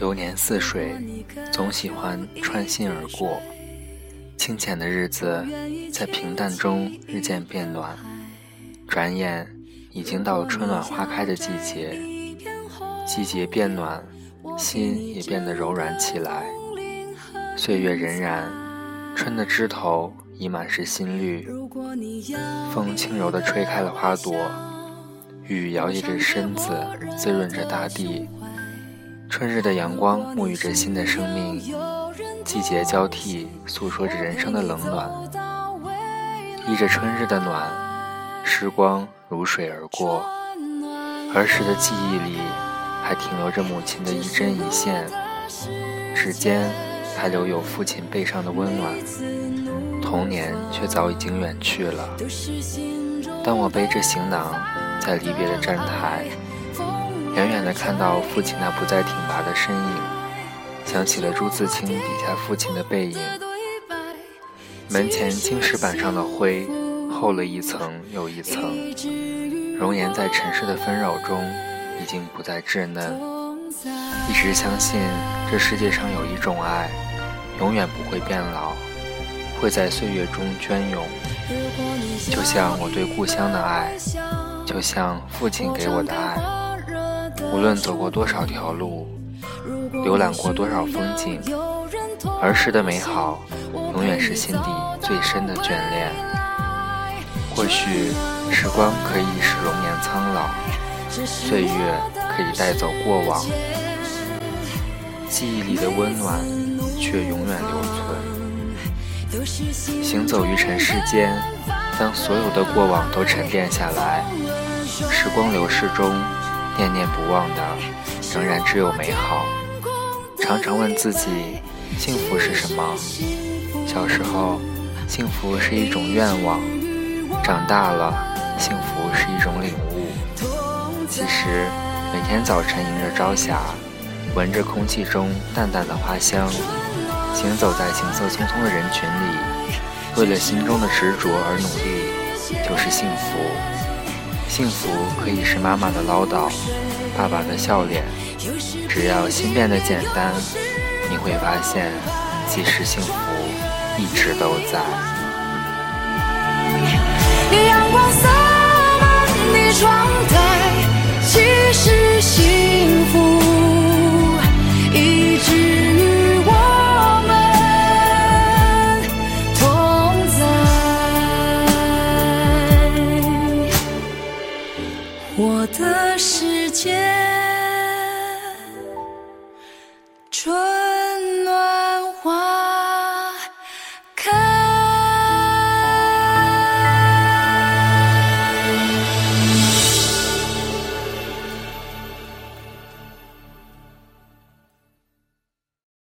流年似水，总喜欢穿心而过。清浅的日子，在平淡中日渐变暖。转眼，已经到春暖花开的季节。季节变暖，心也变得柔软起来。岁月荏苒，春的枝头已满是新绿。风轻柔地吹开了花朵，雨摇曳着身子，滋润着大地。春日的阳光沐浴着新的生命，季节交替，诉说着人生的冷暖。依着春日的暖，时光如水而过，儿时的记忆里还停留着母亲的一针一线，指尖还留有父亲背上的温暖。童年却早已经远去了。当我背着行囊在离别的站台。远远地看到父亲那不再挺拔的身影，想起了朱自清笔下父亲的背影。门前青石板上的灰厚了一层又一层，容颜在尘世的纷扰中已经不再稚嫩。一直相信这世界上有一种爱，永远不会变老，会在岁月中隽永。就像我对故乡的爱，就像父亲给我的爱。无论走过多少条路，浏览过多少风景，儿时的美好永远是心底最深的眷恋。或许时光可以使容颜苍老，岁月可以带走过往，记忆里的温暖却永远留存。行走于尘世间，当所有的过往都沉淀下来，时光流逝中。念念不忘的，仍然只有美好。常常问自己，幸福是什么？小时候，幸福是一种愿望；长大了，幸福是一种领悟。其实，每天早晨迎着朝霞，闻着空气中淡淡的花香，行走在行色匆匆的人群里，为了心中的执着而努力，就是幸福。幸福可以是妈妈的唠叨，爸爸的笑脸，只要心变得简单，你会发现，其实幸福一直都在。的世界。